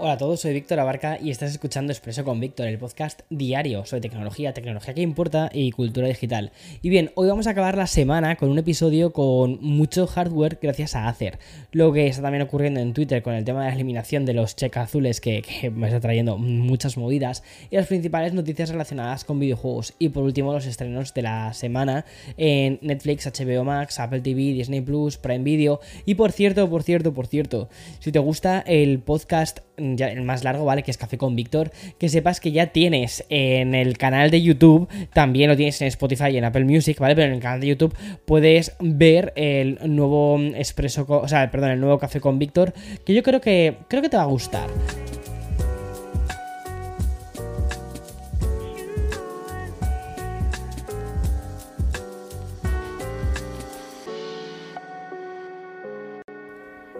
Hola a todos, soy Víctor Abarca y estás escuchando Expreso con Víctor, el podcast diario sobre tecnología, tecnología que importa y cultura digital. Y bien, hoy vamos a acabar la semana con un episodio con mucho hardware gracias a Acer. Lo que está también ocurriendo en Twitter con el tema de la eliminación de los check azules que, me está trayendo muchas movidas y las principales noticias relacionadas con videojuegos. Y por último, los estrenos de la semana en Netflix, HBO Max, Apple TV, Disney Plus, Prime Video. Y por cierto, por cierto, por cierto, si te gusta el podcast el más largo, ¿vale? Que es Café con Víctor, que sepas que ya tienes en el canal de YouTube, también lo tienes en Spotify y en Apple Music, ¿vale? Pero en el canal de YouTube puedes ver el nuevo expreso, o sea, perdón, el nuevo Café con Víctor, que yo creo que creo que te va a gustar.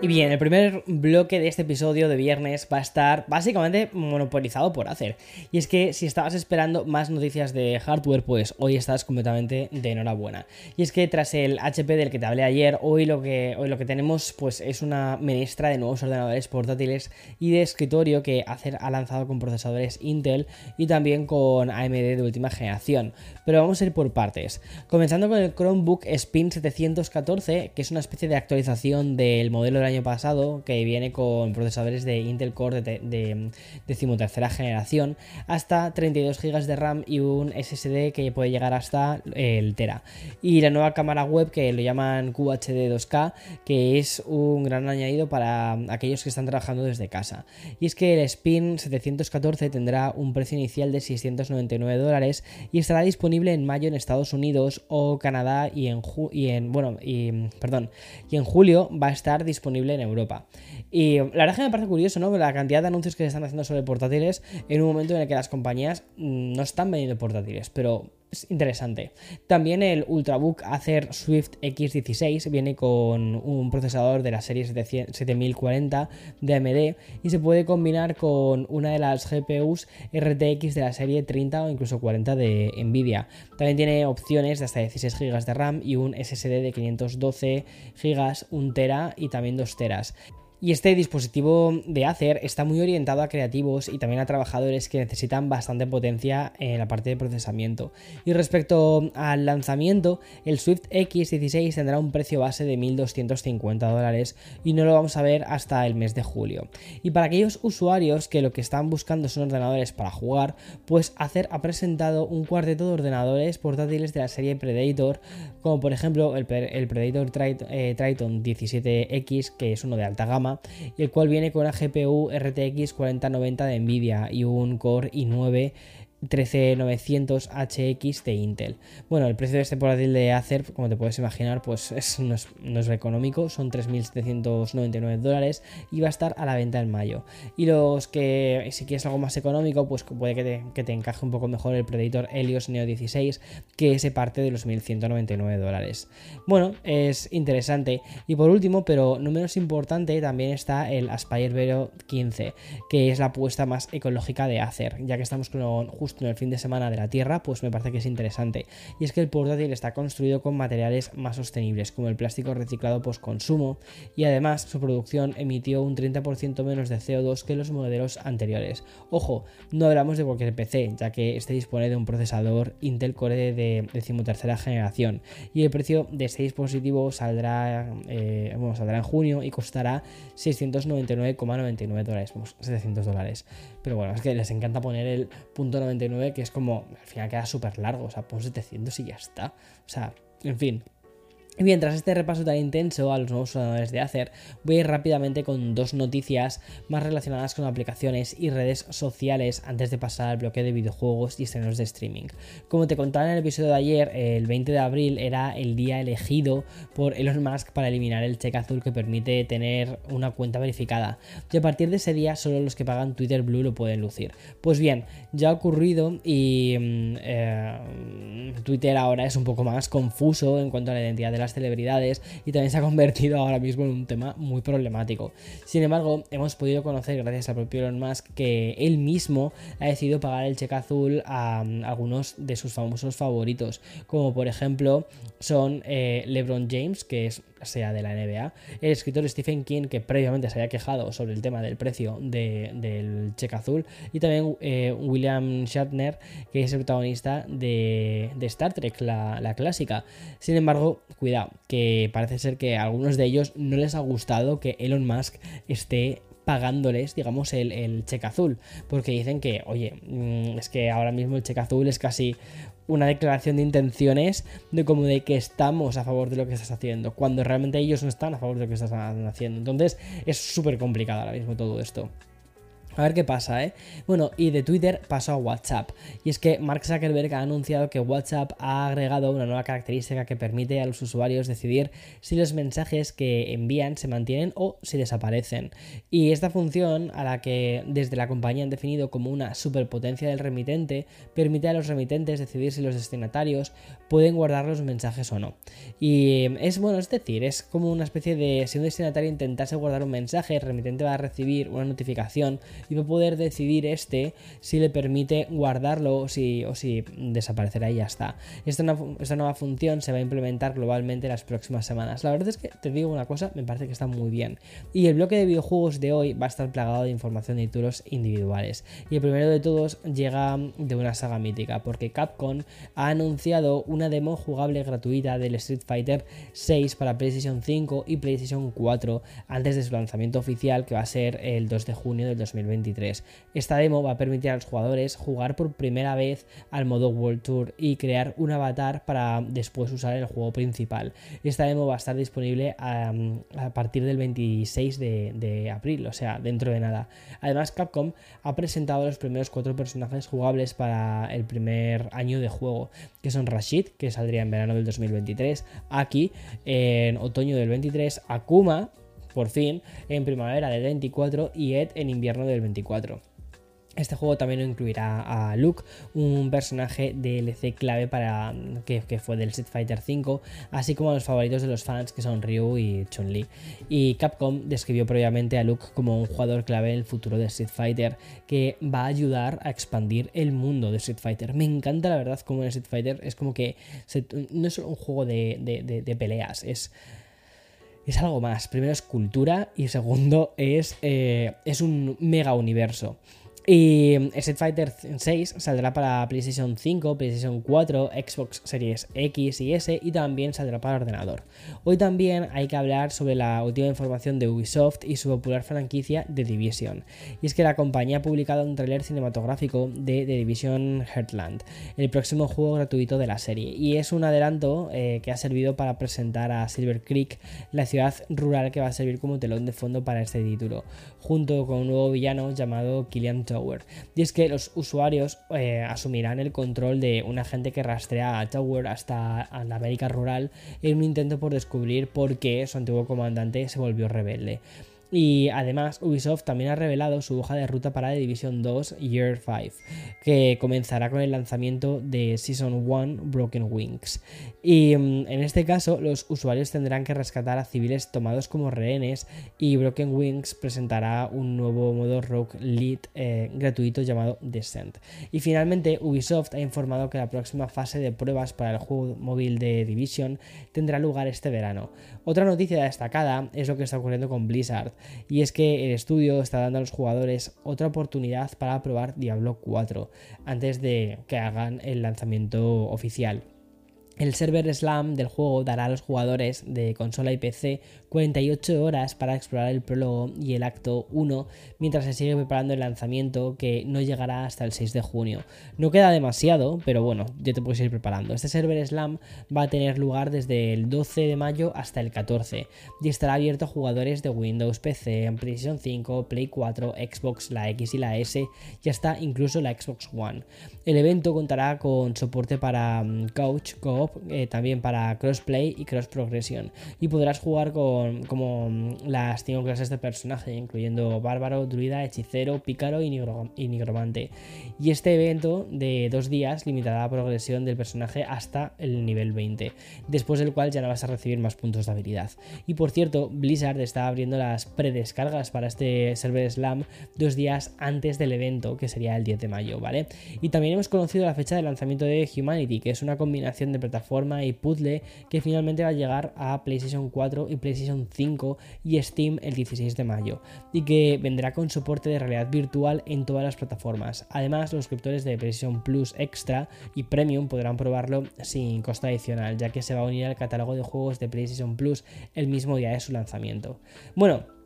Y bien, el primer bloque de este episodio de viernes va a estar básicamente monopolizado por Acer. Y es que si estabas esperando más noticias de hardware, pues hoy estás completamente de enhorabuena. Y es que tras el HP del que te hablé ayer, hoy lo que, hoy lo que tenemos pues es una ministra de nuevos ordenadores portátiles y de escritorio que Acer ha lanzado con procesadores Intel y también con AMD de última generación. Pero vamos a ir por partes. Comenzando con el Chromebook Spin 714, que es una especie de actualización del modelo de año pasado, que viene con procesadores de Intel Core de, de, decimotercera generación, hasta 32 GB de RAM y un SSD que puede llegar hasta el Tera. Y la nueva cámara web que lo llaman QHD 2K, que es un gran añadido para aquellos que están trabajando desde casa. Y es que el Spin 714 tendrá un precio inicial de 699 dólares y estará disponible en mayo en Estados Unidos o Canadá y en, y en bueno, y, perdón, y en julio va a estar disponible en Europa. Y la verdad es que me parece curioso, ¿no? La cantidad de anuncios que se están haciendo sobre portátiles en un momento en el que las compañías mm, no están vendiendo portátiles, pero es interesante. También el Ultrabook Acer Swift X16 viene con un procesador de la serie 7040 de AMD y se puede combinar con una de las GPUs RTX de la serie 30 o incluso 40 de Nvidia. También tiene opciones de hasta 16 GB de RAM y un SSD de 512 GB, 1 TB y también 2 TB. Y este dispositivo de Acer está muy orientado a creativos y también a trabajadores que necesitan bastante potencia en la parte de procesamiento. Y respecto al lanzamiento, el Swift X16 tendrá un precio base de 1.250 dólares y no lo vamos a ver hasta el mes de julio. Y para aquellos usuarios que lo que están buscando son ordenadores para jugar, pues Acer ha presentado un cuarteto de ordenadores portátiles de la serie Predator, como por ejemplo el, Predator eh, Triton 17X, que es uno de alta gama, y el cual viene con una GPU RTX 4090 de Nvidia y un Core i9 13900 HX de Intel. Bueno, el precio de este portátil de Acer, como te puedes imaginar, pues es, no, es, económico, son 3.799 dólares y va a estar a la venta en mayo. Y los que, si quieres algo más económico, pues puede que te, encaje un poco mejor el Predator Helios Neo 16, que ese parte de los 1.199 dólares. Bueno, es interesante. Y por último, pero no menos importante, también está el Aspire Vero 15, que es la apuesta más ecológica de Acer, ya que estamos con en el fin de semana de la Tierra, pues me parece que es interesante. Y es que el portátil está construido con materiales más sostenibles, como el plástico reciclado post consumo, y además su producción emitió un 30% menos de CO2 que los modelos anteriores. Ojo, no hablamos de cualquier PC, ya que este dispone de un procesador Intel Core de decimotercera generación, y el precio de este dispositivo saldrá, eh, saldrá en junio y costará 699,99 dólares, 700 dólares. Pero bueno, es que les encanta poner el punto 99, que es como, al final queda súper largo, o sea, pon 700 y ya está. O sea, en fin, y bien, tras este repaso tan intenso a los nuevos ordenadores de Acer, voy a ir rápidamente con dos noticias más relacionadas con aplicaciones y redes sociales antes de pasar al bloque de videojuegos y estrenos de streaming. Como te contaba en el episodio de ayer, el 20 de abril era el día elegido por Elon Musk para eliminar el cheque azul que permite tener una cuenta verificada. Y a partir de ese día, solo los que pagan Twitter Blue lo pueden lucir. Pues bien, ya ha ocurrido y mm, eh, Twitter ahora es un poco más confuso en cuanto a la identidad de las celebridades y también se ha convertido ahora mismo en un tema muy problemático. Sin embargo, hemos podido conocer gracias al propio Elon Musk que él mismo ha decidido pagar el cheque azul a, mm, algunos de sus famosos favoritos, como por ejemplo son eh, LeBron James, que es sea de la NBA, el escritor Stephen King, que previamente se había quejado sobre el tema del precio del cheque azul, y también eh, William Shatner, que es el protagonista de, Star Trek, la, clásica. Sin embargo, cuidado, que parece ser que a algunos de ellos no les ha gustado que Elon Musk esté pagándoles, digamos, el, cheque azul. Porque dicen que, oye, mm, es que ahora mismo el cheque azul es casi una declaración de intenciones de como de que estamos a favor de lo que estás haciendo, cuando realmente ellos no están a favor de lo que estás haciendo. Entonces es súper complicado ahora mismo todo esto. A ver qué pasa, ¿eh? Bueno, y de Twitter pasó a WhatsApp. Y es que Mark Zuckerberg ha anunciado que WhatsApp ha agregado una nueva característica que permite a los usuarios decidir si los mensajes que envían se mantienen o si desaparecen. Y esta función, a la que desde la compañía han definido como una superpotencia del remitente, permite a los remitentes decidir si los destinatarios pueden guardar los mensajes o no. Y es bueno, es decir, es como una especie de si un destinatario intentase guardar un mensaje, el remitente va a recibir una notificación y va a poder decidir este si le permite guardarlo o si, o si desaparecerá y ya está. Esta, esta nueva función se va a implementar globalmente en las próximas semanas. La verdad es que te digo una cosa, me parece que está muy bien. Y el bloque de videojuegos de hoy va a estar plagado de información de títulos individuales. Y el primero de todos llega de una saga mítica, porque Capcom ha anunciado una demo jugable gratuita del Street Fighter 6 para PlayStation 5 y PlayStation 4 antes de su lanzamiento oficial que va a ser el 2 de junio del 2020. Esta demo va a permitir a los jugadores jugar por primera vez al modo World Tour y crear un avatar para después usar el juego principal. Esta demo va a estar disponible a, partir del 26 de, abril, o sea, dentro de nada. Además, Capcom ha presentado los primeros cuatro personajes jugables para el primer año de juego, que son Rashid, que saldría en verano del 2023, Aki en otoño del 23, Akuma, por fin en primavera del 24 y Ed en invierno del 24. Este juego también incluirá a Luke, un personaje DLC clave para que, fue del Street Fighter V, así como a los favoritos de los fans que son Ryu y Chun-Li. Y Capcom describió previamente a Luke como un jugador clave en el futuro de Street Fighter que va a ayudar a expandir el mundo de Street Fighter. Me encanta la verdad como en Street Fighter es como que no es solo un juego de peleas, es es algo más. Primero es cultura y segundo es, eh, es un mega universo. Y Street Fighter 6 saldrá para PlayStation 5, PlayStation 4, Xbox Series X y S y también saldrá para ordenador. Hoy también hay que hablar sobre la última información de Ubisoft y su popular franquicia The Division. Y es que la compañía ha publicado un tráiler cinematográfico de The Division Heartland, el próximo juego gratuito de la serie. Y es un adelanto eh, que ha servido para presentar a Silver Creek, la ciudad rural que va a servir como telón de fondo para este título, junto con un nuevo villano llamado Killian y es que los usuarios eh, asumirán el control de un agente que rastrea a Tower hasta la América rural en un intento por descubrir por qué su antiguo comandante se volvió rebelde. Y además Ubisoft también ha revelado su hoja de ruta para The Division 2 Year 5, que comenzará con el lanzamiento de Season 1 Broken Wings. Y mm, en este caso los usuarios tendrán que rescatar a civiles tomados como rehenes y Broken Wings presentará un nuevo modo Rogue Lead eh, gratuito llamado Descent. Y finalmente Ubisoft ha informado que la próxima fase de pruebas para el juego móvil de Division tendrá lugar este verano. Otra noticia destacada es lo que está ocurriendo con Blizzard y es que el estudio está dando a los jugadores otra oportunidad para probar Diablo 4 antes de que hagan el lanzamiento oficial. El server Slam del juego dará a los jugadores de consola y PC 48 horas para explorar el prólogo y el acto 1 mientras se sigue preparando el lanzamiento que no llegará hasta el 6 de junio. No queda demasiado, pero bueno, ya te puedes ir preparando. Este server Slam va a tener lugar desde el 12 de mayo hasta el 14 y estará abierto a jugadores de Windows, PC, PlayStation 5, Play 4, Xbox, la X y la S y hasta incluso la Xbox One. El evento contará con soporte para mm, Couch, Co eh, también para crossplay y cross progression. Y podrás jugar con como las 5 clases de personaje, incluyendo bárbaro, druida, hechicero, pícaro y, nigromante. Y este evento de dos días limitará la progresión del personaje hasta el nivel 20, después del cual ya no vas a recibir más puntos de habilidad. Y por cierto, Blizzard está abriendo las predescargas para este server Slam dos días antes del evento, que sería el 10 de mayo, ¿vale? Y también hemos conocido la fecha de lanzamiento de Humanity, que es una combinación de plataforma y puzzle que finalmente va a llegar a PlayStation 4 y PlayStation 5 y Steam el 16 de mayo, y que vendrá con soporte de realidad virtual en todas las plataformas. Además, los suscriptores de PlayStation Plus Extra y Premium podrán probarlo sin costo adicional, ya que se va a unir al catálogo de juegos de PlayStation Plus el mismo día de su lanzamiento. Bueno,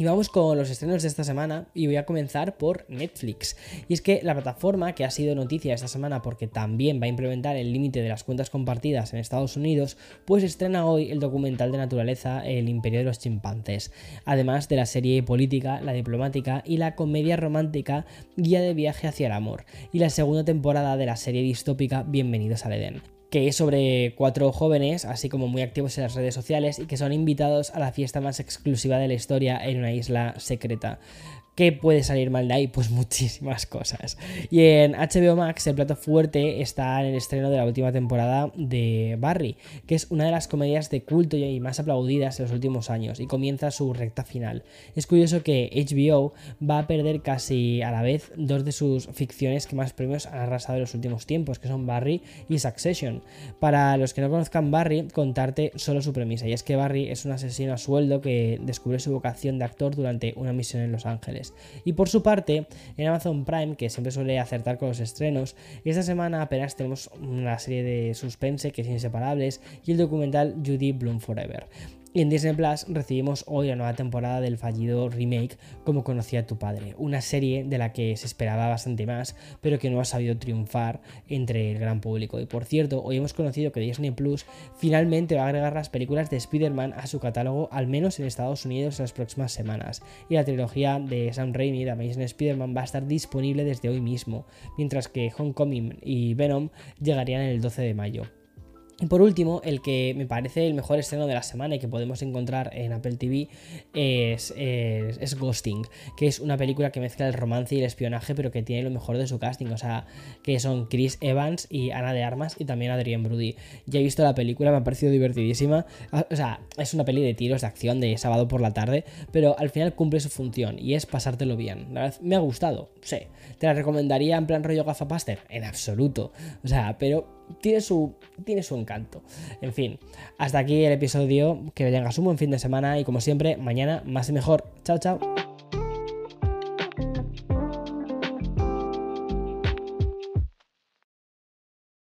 y vamos con los estrenos de esta semana y voy a comenzar por Netflix. Y es que la plataforma que ha sido noticia esta semana porque también va a implementar el límite de las cuentas compartidas en Estados Unidos, pues estrena hoy el documental de naturaleza El Imperio de los Chimpancés, además de la serie política, la diplomática y la comedia romántica Guía de viaje hacia el amor, y la segunda temporada de la serie distópica Bienvenidos al Edén que es sobre cuatro jóvenes, así como muy activos en las redes sociales, y que son invitados a la fiesta más exclusiva de la historia en una isla secreta. ¿Qué puede salir mal de ahí? Pues muchísimas cosas. Y en HBO Max el plato fuerte está en el estreno de la última temporada de Barry, que es una de las comedias de culto y más aplaudidas en los últimos años y comienza su recta final. Es curioso que HBO va a perder casi a la vez dos de sus ficciones que más premios han arrasado en los últimos tiempos, que son Barry y Succession. Para los que no conozcan Barry, contarte solo su premisa, y es que Barry es un asesino a sueldo que descubre su vocación de actor durante una misión en Los Ángeles. Y por su parte, en Amazon Prime, que siempre suele acertar con los estrenos, esta semana apenas tenemos una serie de suspense que es inseparables y el documental Judy Bloom Forever. Y en Disney Plus recibimos hoy la nueva temporada del fallido remake Como conocía tu padre, una serie de la que se esperaba bastante más, pero que no ha sabido triunfar entre el gran público. Y por cierto, hoy hemos conocido que Disney Plus finalmente va a agregar las películas de Spider-Man a su catálogo, al menos en Estados Unidos, en las próximas semanas. Y la trilogía de Sam Raimi, de Amazing Spider-Man, va a estar disponible desde hoy mismo, mientras que Homecoming y Venom llegarían el 12 de mayo. Y por último, el que me parece el mejor estreno de la semana y que podemos encontrar en Apple TV es, es, Ghosting, que es una película que mezcla el romance y el espionaje, pero que tiene lo mejor de su casting. O sea, que son Chris Evans y Ana de Armas y también Adrienne Brody. Ya he visto la película, me ha parecido divertidísima. Ah, o sea, es una peli de tiros de acción de sábado por la tarde, pero al final cumple su función y es pasártelo bien. La verdad, me ha gustado, sí. ¿Te la recomendaría en plan rollo gafapaster? En absoluto. O sea, pero tiene su, tiene su encanto. En fin, hasta aquí el episodio. Que tengas un buen fin de semana y como siempre, mañana más y mejor. Chao, chao.